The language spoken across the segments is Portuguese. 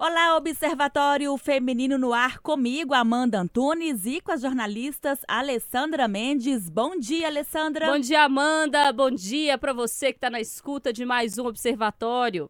Olá, Observatório Feminino no Ar, comigo, Amanda Antunes, e com as jornalistas Alessandra Mendes. Bom dia, Alessandra. Bom dia, Amanda. Bom dia para você que está na escuta de mais um Observatório.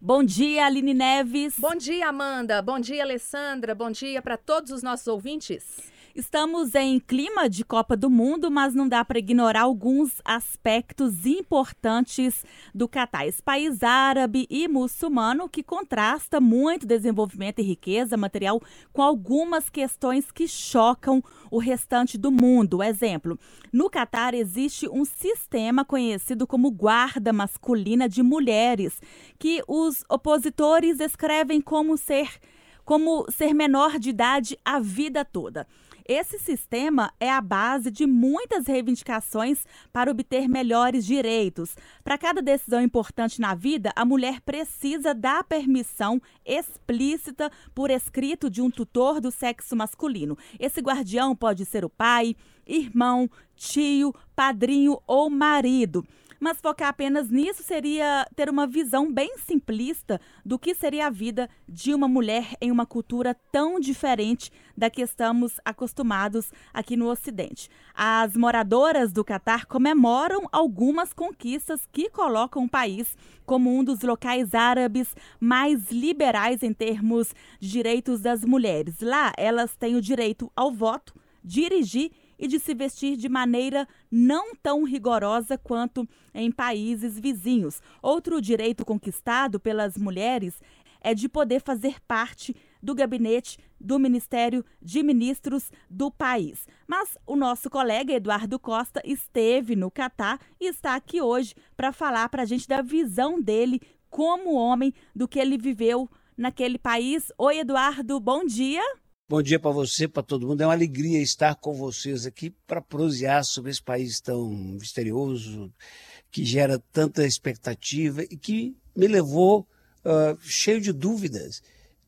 Bom dia, Aline Neves. Bom dia, Amanda. Bom dia, Alessandra. Bom dia para todos os nossos ouvintes. Estamos em clima de Copa do Mundo, mas não dá para ignorar alguns aspectos importantes do Catar. Esse país árabe e muçulmano que contrasta muito desenvolvimento e riqueza material com algumas questões que chocam o restante do mundo. Exemplo, no Catar existe um sistema conhecido como guarda masculina de mulheres, que os opositores escrevem como ser como ser menor de idade a vida toda. Esse sistema é a base de muitas reivindicações para obter melhores direitos. Para cada decisão importante na vida, a mulher precisa da permissão explícita por escrito de um tutor do sexo masculino. Esse guardião pode ser o pai, irmão, tio, padrinho ou marido mas focar apenas nisso seria ter uma visão bem simplista do que seria a vida de uma mulher em uma cultura tão diferente da que estamos acostumados aqui no Ocidente. As moradoras do Catar comemoram algumas conquistas que colocam o país como um dos locais árabes mais liberais em termos de direitos das mulheres. Lá, elas têm o direito ao voto, dirigir e de se vestir de maneira não tão rigorosa quanto em países vizinhos. Outro direito conquistado pelas mulheres é de poder fazer parte do gabinete do Ministério de Ministros do país. Mas o nosso colega Eduardo Costa esteve no Catar e está aqui hoje para falar para a gente da visão dele como homem do que ele viveu naquele país. Oi, Eduardo, bom dia. Bom dia para você, para todo mundo. É uma alegria estar com vocês aqui para prosear sobre esse país tão misterioso, que gera tanta expectativa e que me levou uh, cheio de dúvidas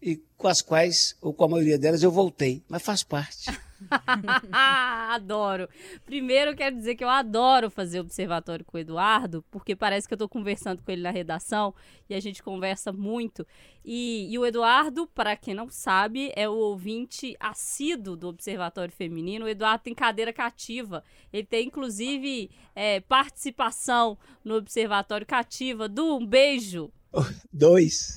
e com as quais, ou com a maioria delas, eu voltei, mas faz parte. adoro. Primeiro, quero dizer que eu adoro fazer observatório com o Eduardo, porque parece que eu estou conversando com ele na redação e a gente conversa muito. E, e o Eduardo, para quem não sabe, é o ouvinte assíduo do Observatório Feminino. O Eduardo tem cadeira cativa. Ele tem, inclusive, é, participação no Observatório Cativa. Du, um beijo. Dois.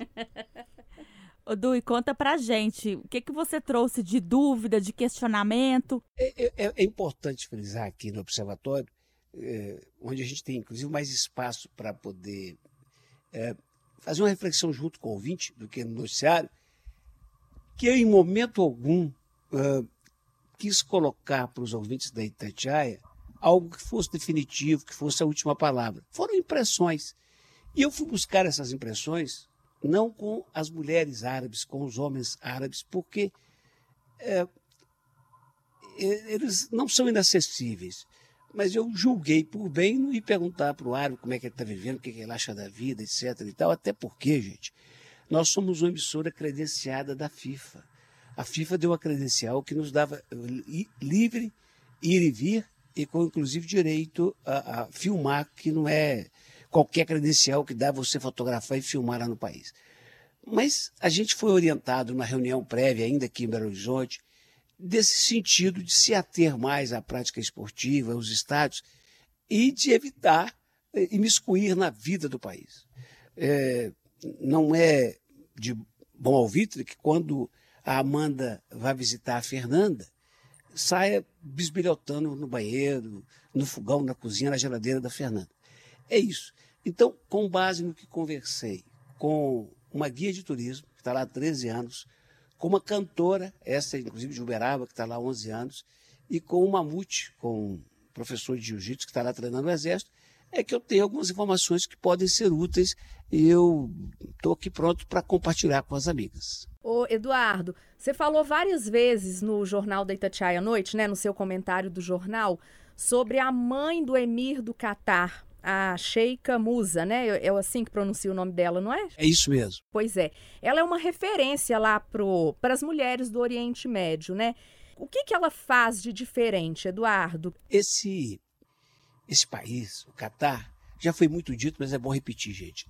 Ô, e conta pra gente, o que, que você trouxe de dúvida, de questionamento? É, é, é importante frisar aqui no Observatório, é, onde a gente tem, inclusive, mais espaço para poder é, fazer uma reflexão junto com o ouvinte do que no noticiário, que eu, em momento algum, quis colocar para os ouvintes da Itatiaia algo que fosse definitivo, que fosse a última palavra. Foram impressões. E eu fui buscar essas impressões não com as mulheres árabes, com os homens árabes, porque é, eles não são inacessíveis. Mas eu julguei por bem não ir perguntar para o árabe como é que ele está vivendo, o que, que ele acha da vida, etc. e tal, até porque, gente, nós somos uma emissora credenciada da FIFA. A FIFA deu uma credencial que nos dava livre ir e vir e com inclusive direito a, a filmar, que não é qualquer credencial que dá você fotografar e filmar lá no país. Mas a gente foi orientado na reunião prévia, ainda aqui em Belo Horizonte, desse sentido de se ater mais à prática esportiva, aos estádios, e de evitar eh, imiscuir na vida do país. É, não é de bom alvitre que quando a Amanda vai visitar a Fernanda, saia bisbilhotando no banheiro, no fogão, na cozinha, na geladeira da Fernanda. É isso. Então, com base no que conversei com uma guia de turismo, que está lá há 13 anos, com uma cantora, essa inclusive de Uberaba, que está lá há 11 anos, e com o Mamute, com um professor de jiu-jitsu que está lá treinando o Exército, é que eu tenho algumas informações que podem ser úteis e eu estou aqui pronto para compartilhar com as amigas. Ô, Eduardo, você falou várias vezes no Jornal da Itatiaia à noite, né, no seu comentário do jornal, sobre a mãe do emir do Catar, a Sheikha Musa, né? É assim que pronuncia o nome dela, não é? É isso mesmo. Pois é. Ela é uma referência lá para as mulheres do Oriente Médio, né? O que, que ela faz de diferente, Eduardo? Esse, esse país, o Catar, já foi muito dito, mas é bom repetir, gente.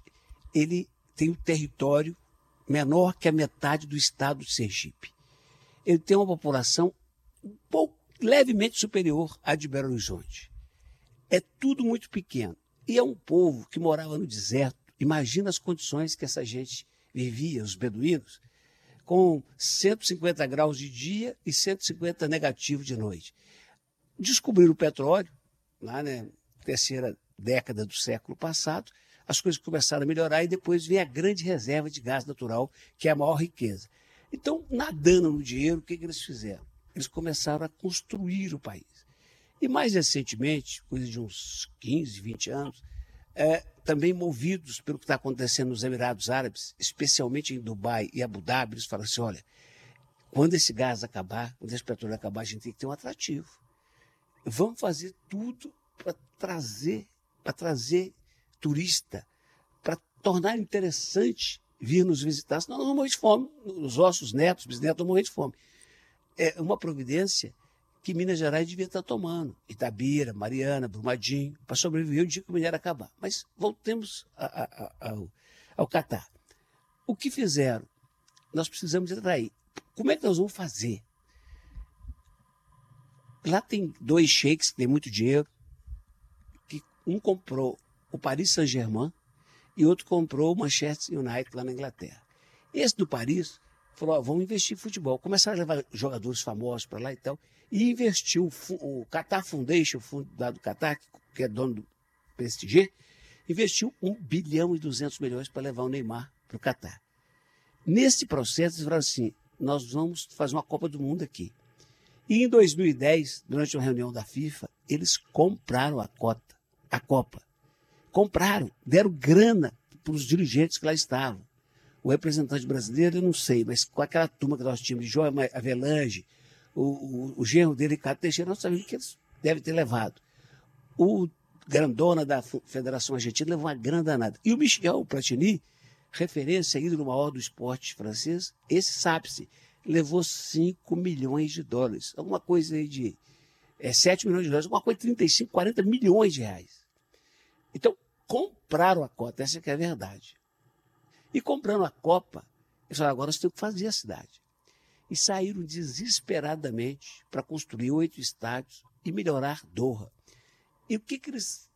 Ele tem um território menor que a metade do estado de Sergipe. Ele tem uma população um pouco, levemente superior à de Belo Horizonte. É tudo muito pequeno. E é um povo que morava no deserto. Imagina as condições que essa gente vivia, os beduínos, com 150 graus de dia e 150 negativo de noite. Descobriram o petróleo, lá na né, terceira década do século passado, as coisas começaram a melhorar e depois vem a grande reserva de gás natural, que é a maior riqueza. Então, nadando no dinheiro, o que, que eles fizeram? Eles começaram a construir o país. E mais recentemente, coisa de uns 15, 20 anos, é, também movidos pelo que está acontecendo nos Emirados Árabes, especialmente em Dubai e Abu Dhabi, eles falam assim: olha, quando esse gás acabar, quando esse petróleo acabar, a gente tem que ter um atrativo. Vamos fazer tudo para trazer, para trazer turista, para tornar interessante vir nos visitar, senão nós vamos morrer de fome. Os nossos netos, bisnetos vão morrer de fome. É uma providência que Minas Gerais devia estar tomando. Itabira, Mariana, Brumadinho, para sobreviver o dia que o minério acabar. Mas voltemos a, a, a, ao, ao Catar. O que fizeram? Nós precisamos atrair. Como é que nós vamos fazer? Lá tem dois sheiks que têm muito dinheiro, que um comprou o Paris Saint-Germain e outro comprou o Manchester United lá na Inglaterra. Esse do Paris falou: ó, vamos investir em futebol. Começaram a levar jogadores famosos para lá e tal. E investiu o Qatar Foundation, o fundo do Qatar, que é dono do PSG, investiu 1 bilhão e 200 milhões para levar o Neymar para o Qatar. Nesse processo, eles falaram assim: nós vamos fazer uma Copa do Mundo aqui. E em 2010, durante uma reunião da FIFA, eles compraram a cota, a Copa. Compraram, deram grana para os dirigentes que lá estavam. O representante brasileiro, eu não sei, mas com aquela turma que nós tínhamos João Avelange, o, o, o genro dele, Ricardo Teixeira, nós sabemos que eles devem ter levado. O grandona da Federação Argentina levou uma grande danada. E o Michel Platini, referência ídolo maior do esporte francês, esse sabe-se, levou 5 milhões de dólares. Alguma coisa aí de é, 7 milhões de dólares, alguma coisa de 35, 40 milhões de reais. Então, compraram a cota, essa é a verdade. E comprando a Copa, eles falaram, agora nós temos que fazer a cidade. E saíram desesperadamente para construir oito estádios e melhorar Doha. E o que, que eles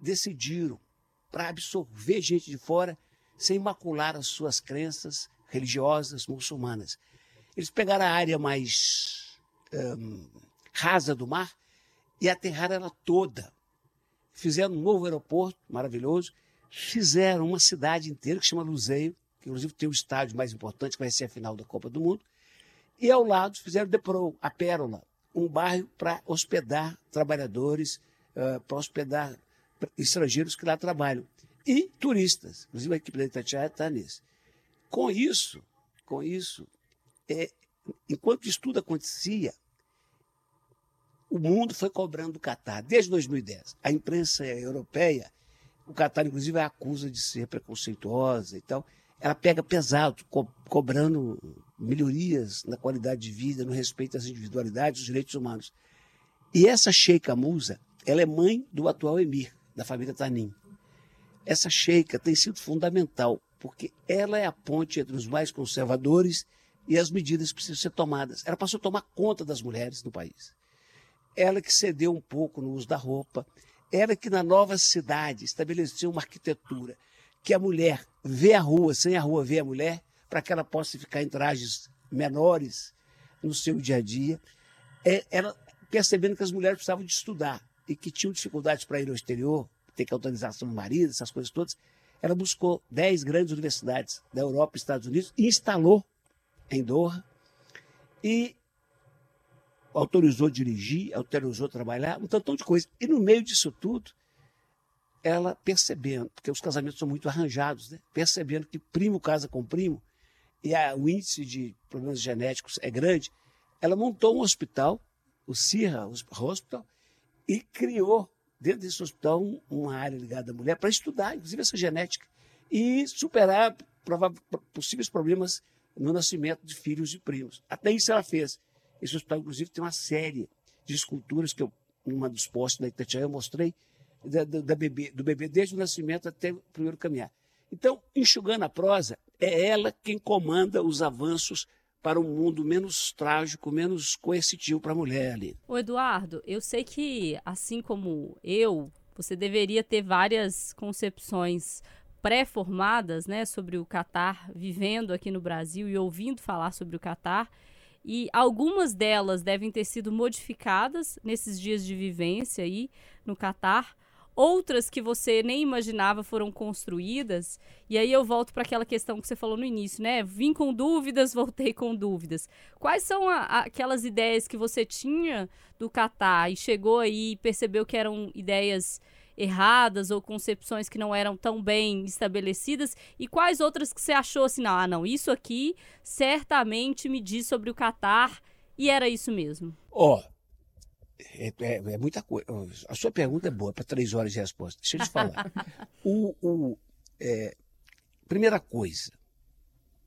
decidiram para absorver gente de fora sem macular as suas crenças religiosas muçulmanas? Eles pegaram a área mais um, rasa do mar e aterraram ela toda. Fizeram um novo aeroporto maravilhoso fizeram uma cidade inteira que chama Luzeio, que inclusive tem o estádio mais importante, que vai ser a final da Copa do Mundo. E ao lado fizeram Depro, a Pérola, um bairro para hospedar trabalhadores, uh, para hospedar estrangeiros que lá trabalham. E turistas. Inclusive a equipe da Itatiaia está nisso. Com isso, com isso, é, enquanto isso tudo acontecia, o mundo foi cobrando do Catar, desde 2010. A imprensa europeia o Catar, inclusive, a acusa de ser preconceituosa e tal. Ela pega pesado, co cobrando melhorias na qualidade de vida, no respeito às individualidades, dos direitos humanos. E essa Sheikha Musa, ela é mãe do atual emir, da família Tanim. Essa Sheikha tem sido fundamental, porque ela é a ponte entre os mais conservadores e as medidas que precisam ser tomadas. Ela passou a tomar conta das mulheres no país. Ela que cedeu um pouco no uso da roupa, era que na nova cidade estabeleceu uma arquitetura que a mulher vê a rua sem a rua ver a mulher, para que ela possa ficar em trajes menores no seu dia a dia. É, ela percebendo que as mulheres precisavam de estudar e que tinham dificuldades para ir ao exterior, ter que autorização do marido, essas coisas todas, ela buscou 10 grandes universidades da Europa e Estados Unidos e instalou em Doha e autorizou dirigir, autorizou trabalhar, um tantão de coisa. E no meio disso tudo, ela percebendo, porque os casamentos são muito arranjados, né? percebendo que primo casa com primo, e a, o índice de problemas genéticos é grande, ela montou um hospital, o Sirra Hospital, e criou dentro desse hospital um, uma área ligada à mulher para estudar, inclusive, essa genética e superar possíveis problemas no nascimento de filhos e primos. Até isso ela fez. Esse hospital, inclusive, tem uma série de esculturas que eu, numa dos postos da Itatiaia, eu mostrei da, da, da bebê, do bebê desde o nascimento até o primeiro caminhar. Então, enxugando a prosa, é ela quem comanda os avanços para um mundo menos trágico, menos coercitivo para a mulher ali. O Eduardo, eu sei que, assim como eu, você deveria ter várias concepções pré-formadas né, sobre o Catar, vivendo aqui no Brasil e ouvindo falar sobre o Catar. E algumas delas devem ter sido modificadas nesses dias de vivência aí no Catar. Outras que você nem imaginava foram construídas. E aí eu volto para aquela questão que você falou no início, né? Vim com dúvidas, voltei com dúvidas. Quais são a, a, aquelas ideias que você tinha do Catar e chegou aí e percebeu que eram ideias erradas ou concepções que não eram tão bem estabelecidas? E quais outras que você achou assim, não, ah, não, isso aqui certamente me diz sobre o Catar e era isso mesmo? Ó, oh, é, é, é, muita coisa. A sua pergunta é boa para três horas de resposta. Deixa eu te falar. o, o é, primeira coisa,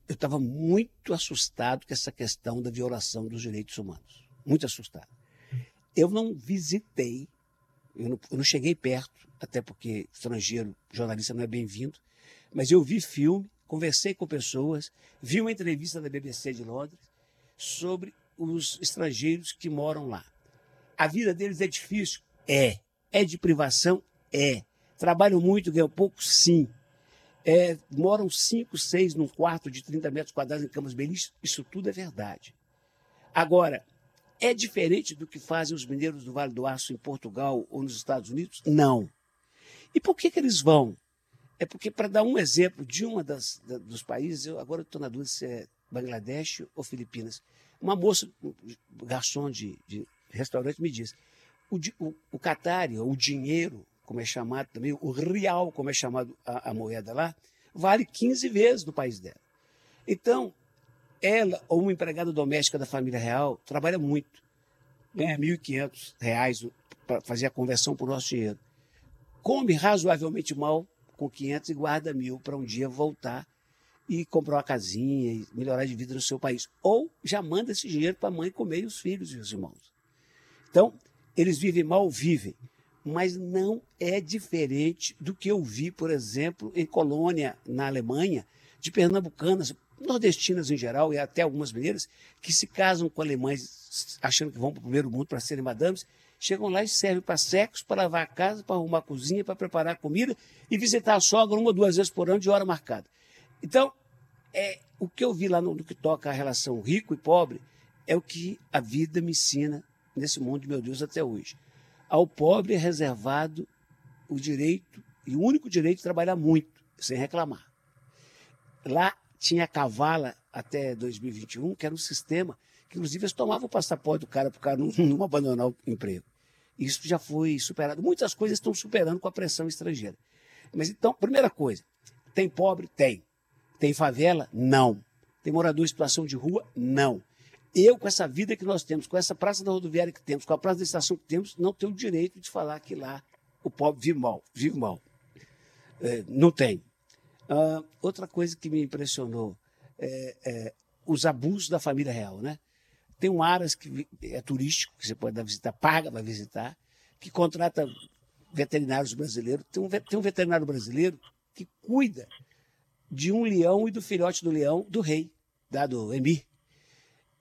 eu estava muito assustado com essa questão da violação dos direitos humanos. Muito assustado. Eu não visitei eu não, eu não cheguei perto, até porque estrangeiro, jornalista não é bem-vindo, mas eu vi filme, conversei com pessoas, vi uma entrevista da BBC de Londres sobre os estrangeiros que moram lá. A vida deles é difícil? É. É de privação? É. Trabalham muito, ganham pouco? Sim. É, moram cinco, seis num quarto de 30 metros quadrados em camas belíssimas? Isso tudo é verdade. Agora, é diferente do que fazem os mineiros do Vale do Aço em Portugal ou nos Estados Unidos? Não. E por que, que eles vão? É porque, para dar um exemplo de um dos países, eu agora estou na dúvida se é Bangladesh ou Filipinas. Uma moça, um garçom de, de restaurante, me disse: o, o, o o dinheiro, como é chamado também, o real, como é chamado a, a moeda lá, vale 15 vezes no país dela. Então, ela ou uma empregada doméstica da família real trabalha muito, ganha R$ 1.500 para fazer a conversão para o nosso dinheiro. Come razoavelmente mal com 500 e guarda mil para um dia voltar e comprar uma casinha e melhorar de vida no seu país. Ou já manda esse dinheiro para a mãe comer e os filhos e os irmãos. Então, eles vivem mal, vivem. Mas não é diferente do que eu vi, por exemplo, em Colônia, na Alemanha, de pernambucanas nordestinas em geral e até algumas mineiras, que se casam com alemães achando que vão para o primeiro mundo para serem madames, chegam lá e servem para sexo, para lavar a casa, para arrumar a cozinha, para preparar a comida e visitar a sogra uma ou duas vezes por ano de hora marcada. Então, é, o que eu vi lá no, no que toca a relação rico e pobre é o que a vida me ensina nesse mundo, meu Deus, até hoje. Ao pobre é reservado o direito, e o único direito de trabalhar muito, sem reclamar. Lá tinha a Cavala até 2021, que era um sistema que, inclusive, eles tomavam o passaporte do cara para o cara não, não abandonar o emprego. Isso já foi superado. Muitas coisas estão superando com a pressão estrangeira. Mas então, primeira coisa, tem pobre? Tem. Tem favela? Não. Tem morador em situação de rua? Não. Eu, com essa vida que nós temos, com essa praça da rodoviária que temos, com a praça da estação que temos, não tenho o direito de falar que lá o pobre vive mal. Vive mal. É, não tem. Uh, outra coisa que me impressionou é, é, os abusos da família real, né? Tem um Aras que é turístico, que você pode dar visitar, paga para visitar, que contrata veterinários brasileiros. Tem um, tem um veterinário brasileiro que cuida de um leão e do filhote do leão do rei, da, do Emir.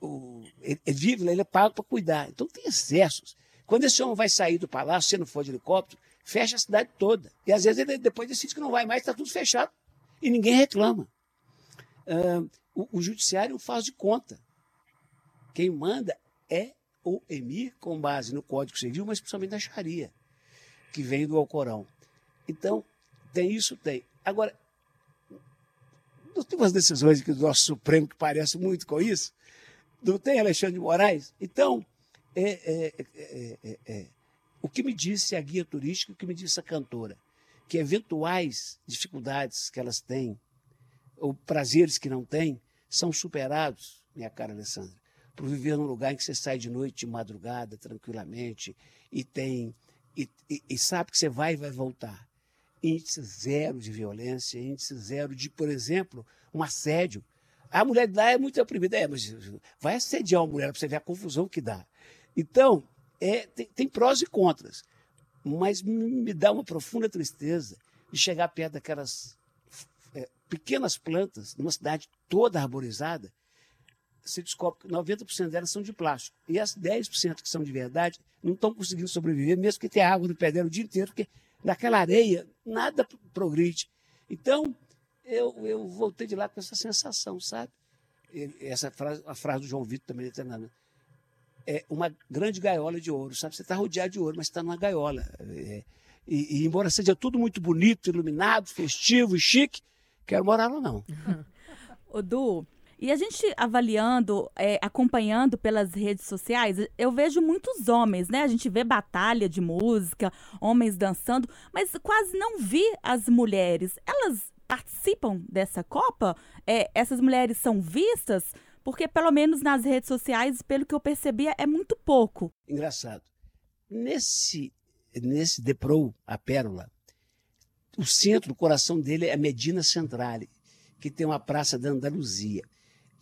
O, ele vive lá, ele é pago para cuidar. Então tem excessos. Quando esse homem vai sair do palácio, se não for de helicóptero, fecha a cidade toda. E às vezes ele depois decide que não vai mais, está tudo fechado e ninguém reclama. Uh, o, o, judiciário faz de conta. Quem manda é o emir, com base no Código Civil, mas principalmente na Sharia, que vem do Alcorão. Então, tem isso? Tem. Agora, tem umas decisões aqui do nosso Supremo que parecem muito com isso? Não tem, Alexandre de Moraes? Então, é, é, é, é, o que me disse a guia turística, o que me disse a cantora? que eventuais dificuldades que elas têm, ou prazeres que não têm, são superados, minha cara Alessandra, por viver num lugar em que você sai de noite, de madrugada, tranquilamente, e tem e, e, e sabe que você vai e vai voltar. Índice zero de violência, índice zero de, por exemplo, um assédio. A mulher de lá é muito oprimida, é, mas vai assediar uma mulher para você ver a confusão que dá. Então, é, tem, tem prós e contras mas me dá uma profunda tristeza de chegar perto daquelas é, pequenas plantas, numa cidade toda arborizada, se descobre que 90% delas são de plástico. E as 10% que são de verdade não estão conseguindo sobreviver, mesmo que tenha água no pé dela o dia inteiro, porque naquela areia nada progride. Então, eu, eu voltei de lá com essa sensação, sabe? essa frase, a frase do João Vitor também está é uma grande gaiola de ouro, sabe? Você está rodeado de ouro, mas está numa gaiola. É, e, e, embora seja tudo muito bonito, iluminado, festivo e chique, quero morar lá não. Ô, Du, e a gente avaliando, é, acompanhando pelas redes sociais, eu vejo muitos homens, né? A gente vê batalha de música, homens dançando, mas quase não vi as mulheres. Elas participam dessa Copa? É, essas mulheres são vistas? Porque, pelo menos nas redes sociais, pelo que eu percebia, é muito pouco. Engraçado. Nesse, nesse Depro, a Pérola, o centro, o coração dele é Medina Centrale, que tem uma praça da Andaluzia.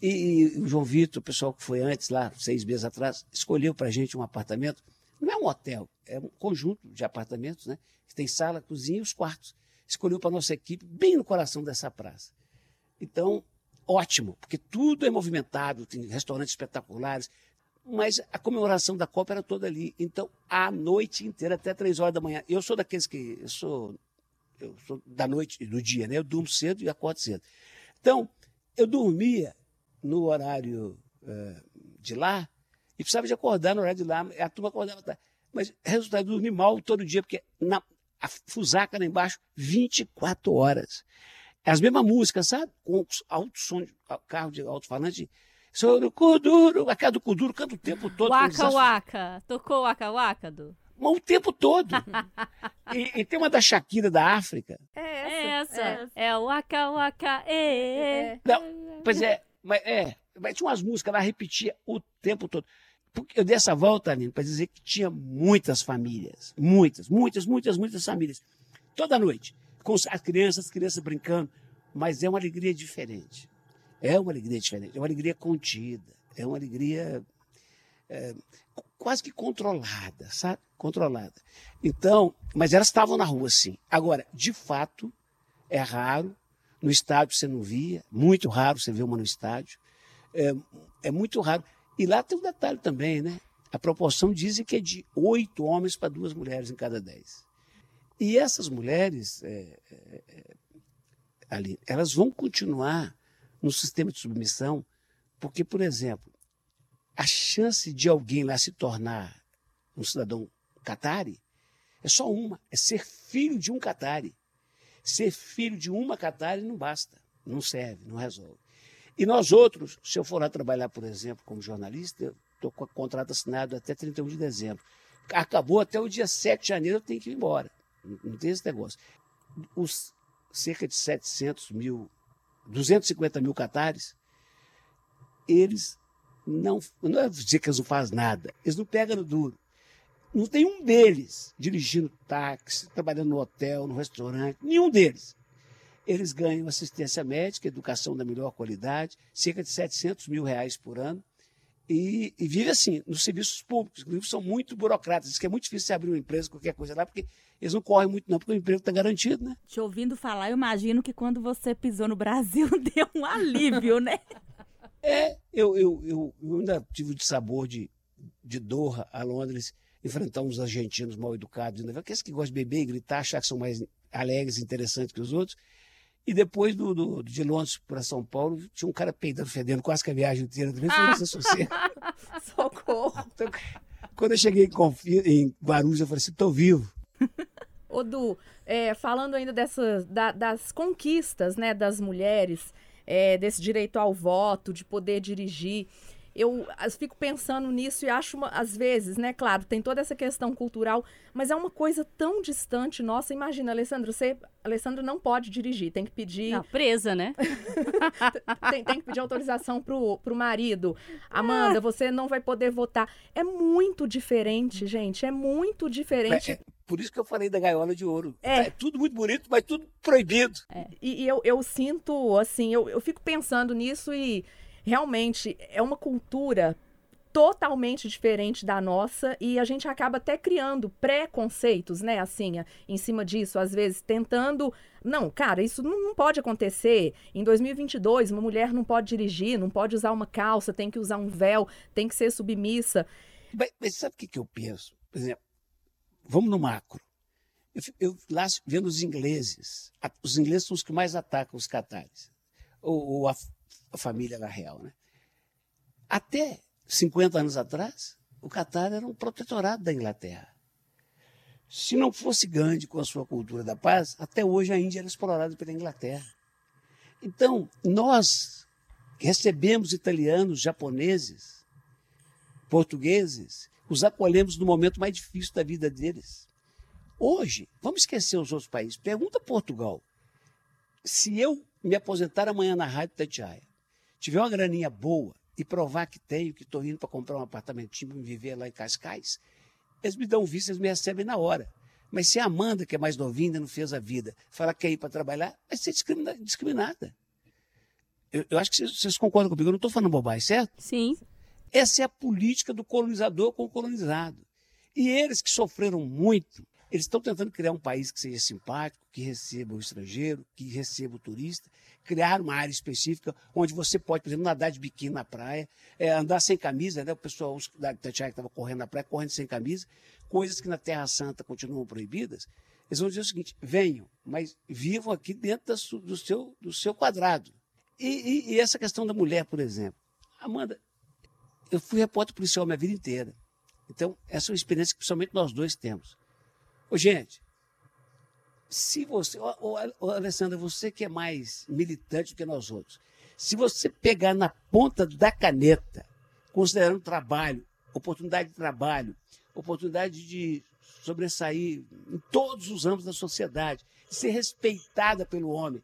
E, e o João Vitor, o pessoal que foi antes, lá, seis meses atrás, escolheu para a gente um apartamento. Não é um hotel, é um conjunto de apartamentos, né? Que tem sala, cozinha e os quartos escolheu para nossa equipe bem no coração dessa praça. Então, ótimo, porque tudo é movimentado, tem restaurantes espetaculares, mas a comemoração da Copa era toda ali. Então, a noite inteira, até três horas da manhã. Eu sou daqueles que. Eu sou, eu sou da noite, do dia, né? Eu durmo cedo e acordo cedo. Então, eu dormia no horário uh, de lá e precisava de acordar no horário de lá. A turma acordava tarde. Mas resultado, dormi mal todo dia, porque na, a fusaca lá embaixo 24 horas. As mesmas músicas, sabe? Com alto som, de, carro de alto-falante. Sou do Kuduro, a cara do Kuduro canta o tempo todo. Waka Waka. Tocou Waka Waka, do? Mas o tempo todo. e, e, tem uma da Shakira da África. É essa. É, essa. é o Waka Waka. É. é. Não, pois é, mas é. Mas tinha umas músicas, ela repetia o tempo todo. Eu dei essa volta, Aline, para dizer que tinha muitas famílias. Muitas, muitas, muitas, muitas famílias. Toda noite. Com as crianças, as crianças brincando. Mas é uma alegria diferente. É uma alegria diferente. É uma alegria contida. É uma alegria é, quase que controlada, sabe? Controlada. Então, mas elas estavam na rua, sim. Agora, de fato, é raro. No estádio você não via. Muito raro você ver uma no estádio. É, é muito raro. E lá tem um detalhe também, né? A proporção dizem que é de oito homens para duas mulheres em cada dez. E essas mulheres, é, é, é, ali, elas vão continuar no sistema de submissão, porque, por exemplo, a chance de alguém lá se tornar um cidadão catari é só uma, é ser filho de um catari. Ser filho de uma catari não basta, não serve, não resolve. E nós outros, se eu for lá trabalhar, por exemplo, como jornalista, estou com o contrato assinado até 31 de dezembro. Acabou até o dia 7 de janeiro, eu tenho que ir embora. Não tem esse negócio. Os cerca de 700 mil, 250 mil catares, eles não, não é dizer que eles não fazem nada, eles não pegam no duro. Não tem um deles dirigindo táxi, trabalhando no hotel, no restaurante, nenhum deles eles ganham assistência médica, educação da melhor qualidade, cerca de 700 mil reais por ano, e, e vive assim, nos serviços públicos, que são muito burocratas, diz que é muito difícil você abrir uma empresa, qualquer coisa lá, porque eles não correm muito não, porque o emprego está garantido, né? Te ouvindo falar, eu imagino que quando você pisou no Brasil, deu um alívio, né? É, eu, eu, eu, eu ainda tive de sabor de, de Doha a Londres, enfrentar uns argentinos mal educados, aqueles que gostam de beber e gritar, achar que são mais alegres e interessantes que os outros, e depois do, do de Londres para São Paulo, tinha um cara peidando, fedendo quase que a viagem inteira. Também foi essa sossego. Socorro. Então, quando eu cheguei em, em Guarulhos, eu falei assim, estou vivo. Ô, Du, é, falando ainda dessas, da, das conquistas né, das mulheres, é, desse direito ao voto, de poder dirigir eu fico pensando nisso e acho, uma, às vezes, né, claro, tem toda essa questão cultural, mas é uma coisa tão distante nossa. Imagina, Alessandro, você, Alessandro não pode dirigir, tem que pedir... Não, presa, né? tem, tem, que pedir autorização pro, pro marido. Amanda, ah. você não vai poder votar. É muito diferente, gente, é muito diferente. É, é, por isso que eu falei da gaiola de ouro. É, é tudo muito bonito, mas tudo proibido. É. E, e eu, eu sinto, assim, eu, eu fico pensando nisso e realmente é uma cultura totalmente diferente da nossa e a gente acaba até criando preconceitos, né, assim, em cima disso, às vezes tentando, não, cara, isso não, pode acontecer. Em 2022, uma mulher não pode dirigir, não pode usar uma calça, tem que usar um véu, tem que ser submissa. Mas, mas sabe o que, que eu penso? Por exemplo, vamos no macro. Eu, eu lá vendo os ingleses, os ingleses são os que mais atacam os catares, ou, a família da real, né? Até 50 anos atrás, o Catar era um protetorado da Inglaterra. Se não fosse Gandhi com a sua cultura da paz, até hoje a Índia era explorada pela Inglaterra. Então, nós recebemos italianos, japoneses, portugueses, os acolhemos no momento mais difícil da vida deles. Hoje, vamos esquecer os outros países. Pergunta Portugal. Se eu me aposentar amanhã na Rádio Tatiaia, tiver uma graninha boa, e provar que tenho, que estou indo para comprar um apartamentinho e viver lá em Cascais, eles me dão visto, eles me recebem na hora. Mas se a Amanda, que é mais novinha, ainda não fez a vida, falar que quer ir para trabalhar, vai ser discriminada. Eu, eu, acho que vocês, vocês concordam comigo, eu não estou falando bobagem, certo? Sim. Essa é a política do colonizador com o colonizado. E eles que sofreram muito, eles estão tentando criar um país que seja simpático, que receba o estrangeiro, que receba o turista, criar uma área específica onde você pode, por exemplo, nadar de biquíni na praia, é, andar sem camisa, né? O pessoal da Tatiaia que estava correndo na praia, correndo sem camisa, coisas que na Terra Santa continuam proibidas. Eles vão dizer o seguinte: venham, mas vivam aqui dentro do, seu, do seu quadrado. E, e, e essa questão da mulher, por exemplo. Amanda, eu fui repórter policial minha vida inteira. Então, essa é uma experiência que principalmente nós dois temos. Ô, gente, se você, ô, ô, Alessandra, você que é mais militante do que nós outros, se você pegar na ponta da caneta, considerando trabalho, oportunidade de trabalho, oportunidade de sobressair em todos os âmbitos da sociedade, de ser respeitada pelo homem,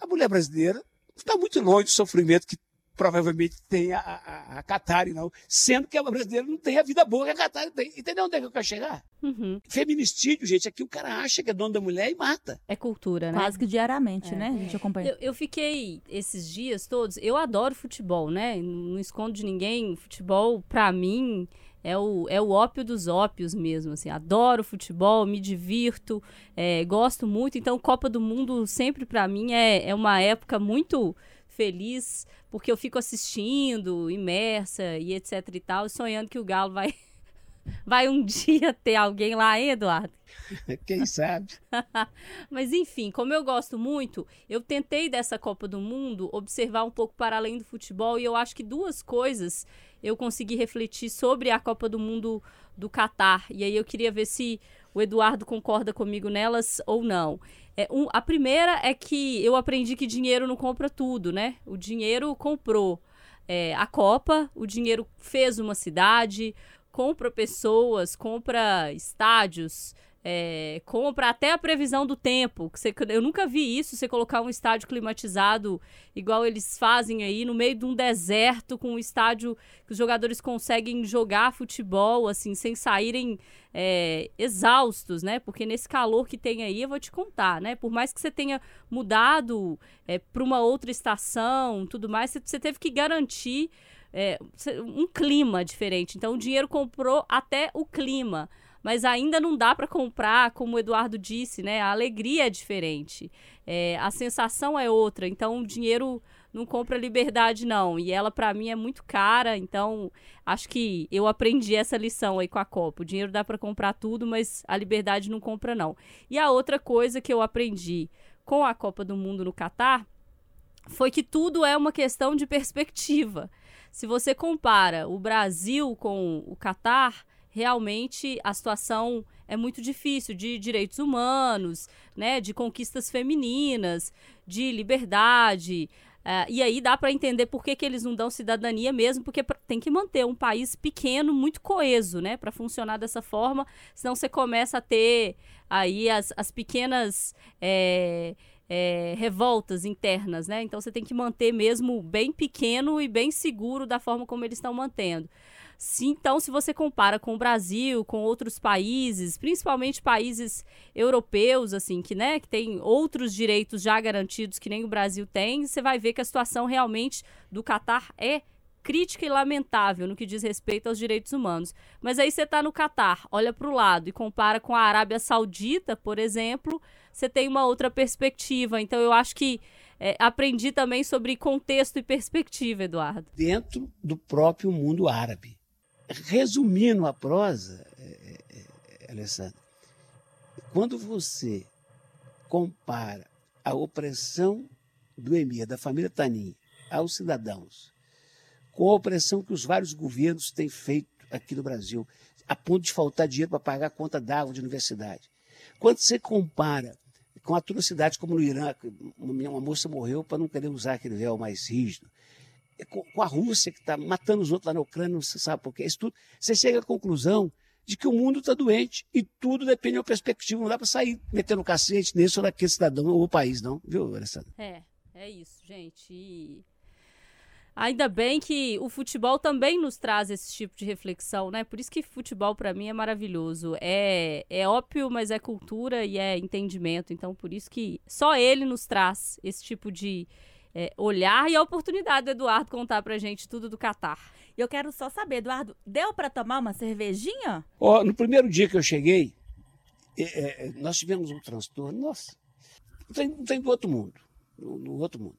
a mulher brasileira está muito longe do sofrimento que provavelmente tem a, a, a Qatari, não. Sendo que a brasileira não tem a vida boa que a Qatari tem. Entendeu onde é que eu quero chegar? Uhum. Feminicídio, gente, aqui o cara acha que é dono da mulher e mata. É cultura, né? Quase que diariamente, é. né? A gente acompanha. Eu, eu, fiquei esses dias todos. Eu adoro futebol, né? Não escondo de ninguém. Futebol, pra mim. É o, é o ópio dos ópios mesmo, assim, adoro futebol, me divirto, é, gosto muito, então Copa do Mundo sempre para mim é, é uma época muito feliz, porque eu fico assistindo, imersa e etc e tal, sonhando que o Galo vai vai um dia ter alguém lá, hein, Eduardo? Quem sabe? Mas enfim, como eu gosto muito, eu tentei dessa Copa do Mundo observar um pouco para além do futebol e eu acho que duas coisas eu consegui refletir sobre a Copa do Mundo do Catar. E aí eu queria ver se o Eduardo concorda comigo nelas ou não. É, um, a primeira é que eu aprendi que dinheiro não compra tudo, né? O dinheiro comprou é, a Copa, o dinheiro fez uma cidade, compra pessoas, compra estádios, é, compra até a previsão do tempo. Que você, eu nunca vi isso, você colocar um estádio climatizado, igual eles fazem aí, no meio de um deserto, com um estádio que os jogadores conseguem jogar futebol, assim, sem saírem é, exaustos, né? Porque nesse calor que tem aí, eu vou te contar, né? Por mais que você tenha mudado é, para uma outra estação, tudo mais, você, você teve que garantir é, um clima diferente. Então, o dinheiro comprou até o clima mas ainda não dá para comprar, como o Eduardo disse, né? A alegria é diferente, é, a sensação é outra. Então, o dinheiro não compra liberdade, não. E ela, para mim, é muito cara. Então, acho que eu aprendi essa lição aí com a Copa. O dinheiro dá para comprar tudo, mas a liberdade não compra, não. E a outra coisa que eu aprendi com a Copa do Mundo no Catar foi que tudo é uma questão de perspectiva. Se você compara o Brasil com o Catar, realmente a situação é muito difícil de direitos humanos, né, de conquistas femininas, de liberdade. Uh, e aí dá para entender por que, que eles não dão cidadania mesmo, porque tem que manter um país pequeno, muito coeso, né, para funcionar dessa forma, senão você começa a ter aí as, as pequenas é, é, revoltas internas, né? Então você tem que manter mesmo bem pequeno e bem seguro da forma como eles estão mantendo. Se, então, se você compara com o Brasil, com outros países, principalmente países europeus, assim, que, né, que tem outros direitos já garantidos que nem o Brasil tem, você vai ver que a situação realmente do Catar é crítica e lamentável no que diz respeito aos direitos humanos. Mas aí você está no Catar, olha para o lado e compara com a Arábia Saudita, por exemplo, você tem uma outra perspectiva. Então eu acho que é, aprendi também sobre contexto e perspectiva, Eduardo. Dentro do próprio mundo árabe. Resumindo a prosa, é, é, é Alessandra, quando você compara a opressão do emir, da família Tanin, aos cidadãos, com a opressão que os vários governos têm feito aqui no Brasil, a ponto de faltar dinheiro para pagar a conta d'água de universidade. Quando você compara com atrocidades como no Irã, uma moça morreu para não querer usar aquele véu mais rígido, com a Rússia que está matando os outros lá na Ucrânia, não sabe por quê, isso tudo, você chega à conclusão de que o mundo está doente e tudo depende da perspectiva, não dá para sair metendo cacete nesse ou naquele cidadão ou país, não, viu, Alessandro? É, é isso, gente. E Ainda bem que o futebol também nos traz esse tipo de reflexão, né? Por isso que futebol para mim é maravilhoso. É, é ópio, mas é cultura e é entendimento. Então, por isso que só ele nos traz esse tipo de é, olhar e a oportunidade do Eduardo contar pra gente tudo do Catar. Eu quero só saber, Eduardo, deu para tomar uma cervejinha? Oh, no primeiro dia que eu cheguei, é, é, nós tivemos um transtorno. Nossa, não tem, não tem do outro mundo. No, no outro mundo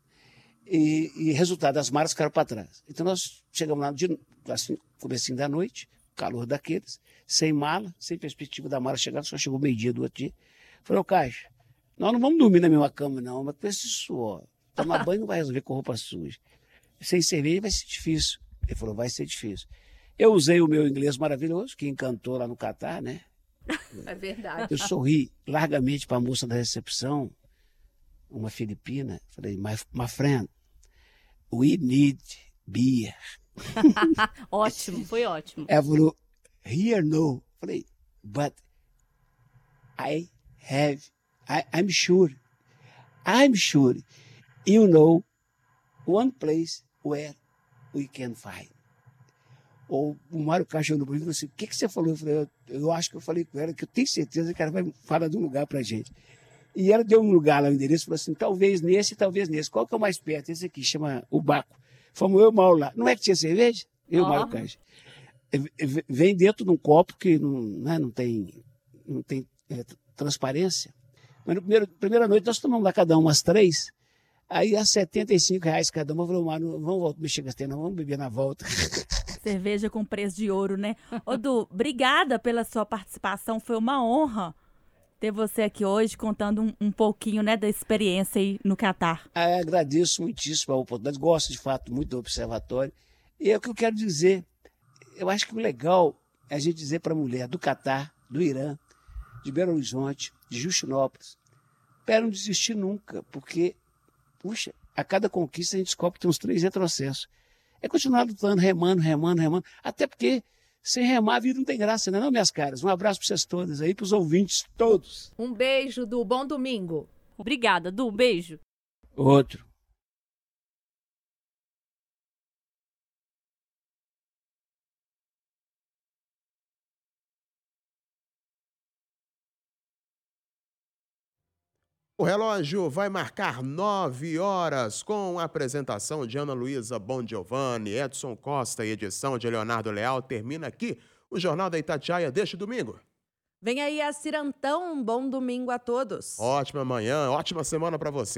e, e resultado, as malas ficaram para trás. Então nós chegamos lá de assim, comecinho da noite, calor daqueles, sem mala, sem perspectiva da mala chegar, só chegou meio-dia do outro dia. Falei, ô Caixa, nós não vamos dormir na mesma cama, não, mas com esse suor, tomar banho não vai resolver com roupa suja. Sem cerveja vai ser difícil. Ele falou, vai ser difícil. Eu usei o meu inglês maravilhoso, que encantou lá no Catar, né? É verdade. Eu sorri largamente para a moça da recepção, uma filipina. Falei, my, my friend, We need beer. ótimo, foi ótimo. Ela falou, here no. Falei, but I have, I, I'm sure, I'm sure you know one place where we can find. Ou o Mário Caixa no Brasil falou assim: o que, que você falou? Eu falei: eu, eu, acho que eu falei com ela, que eu tenho certeza que ela vai falar de um lugar pra gente. E ela deu um lugar lá, o endereço, falou assim: talvez nesse, talvez nesse. Qual que é o mais perto? Esse aqui, chama o Baco. Fomos eu e o Mauro lá. Não é que tinha cerveja? Eu e o Mauro Caixa. É, é, vem dentro de um copo que não, né, não tem, não tem é, transparência. Mas na primeira noite nós tomamos lá cada um umas três. Aí a 75 reais cada uma. Falei, Mário, vamos mexer com não, vamos beber na volta. Cerveja com preço de ouro, né? Ô, Du, obrigada pela sua participação. Foi uma honra ter você aqui hoje contando um, um pouquinho né, da experiência aí no Catar. Ah, agradeço muitíssimo a oportunidade, gosto de fato muito do observatório. E é o que eu quero dizer. Eu acho que o legal é a gente dizer para a mulher do Catar, do Irã, de Belo Horizonte, de Justinópolis, para não desistir nunca, porque, puxa, a cada conquista a gente descobre que tem uns três retrocessos. É continuar lutando, remando, remando, remando, até porque sem remar, a vida não tem graça, né, não, minhas caras? Um abraço para vocês todas aí, para os ouvintes todos. Um beijo, do Bom domingo. Obrigada, Du. Um beijo. Outro. O relógio vai marcar nove horas com a apresentação de Ana Luísa Bon Giovanni, Edson Costa e edição de Leonardo Leal. Termina aqui o Jornal da Itatiaia deste domingo. Vem aí a Cirantão, um bom domingo a todos. Ótima manhã, ótima semana para você.